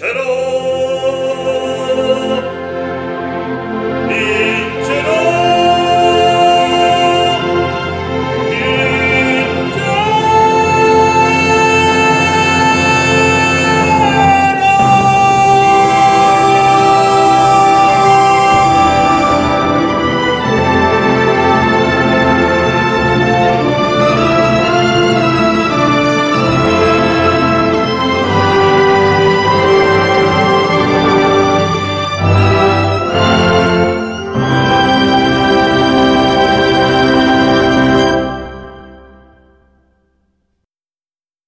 Hello.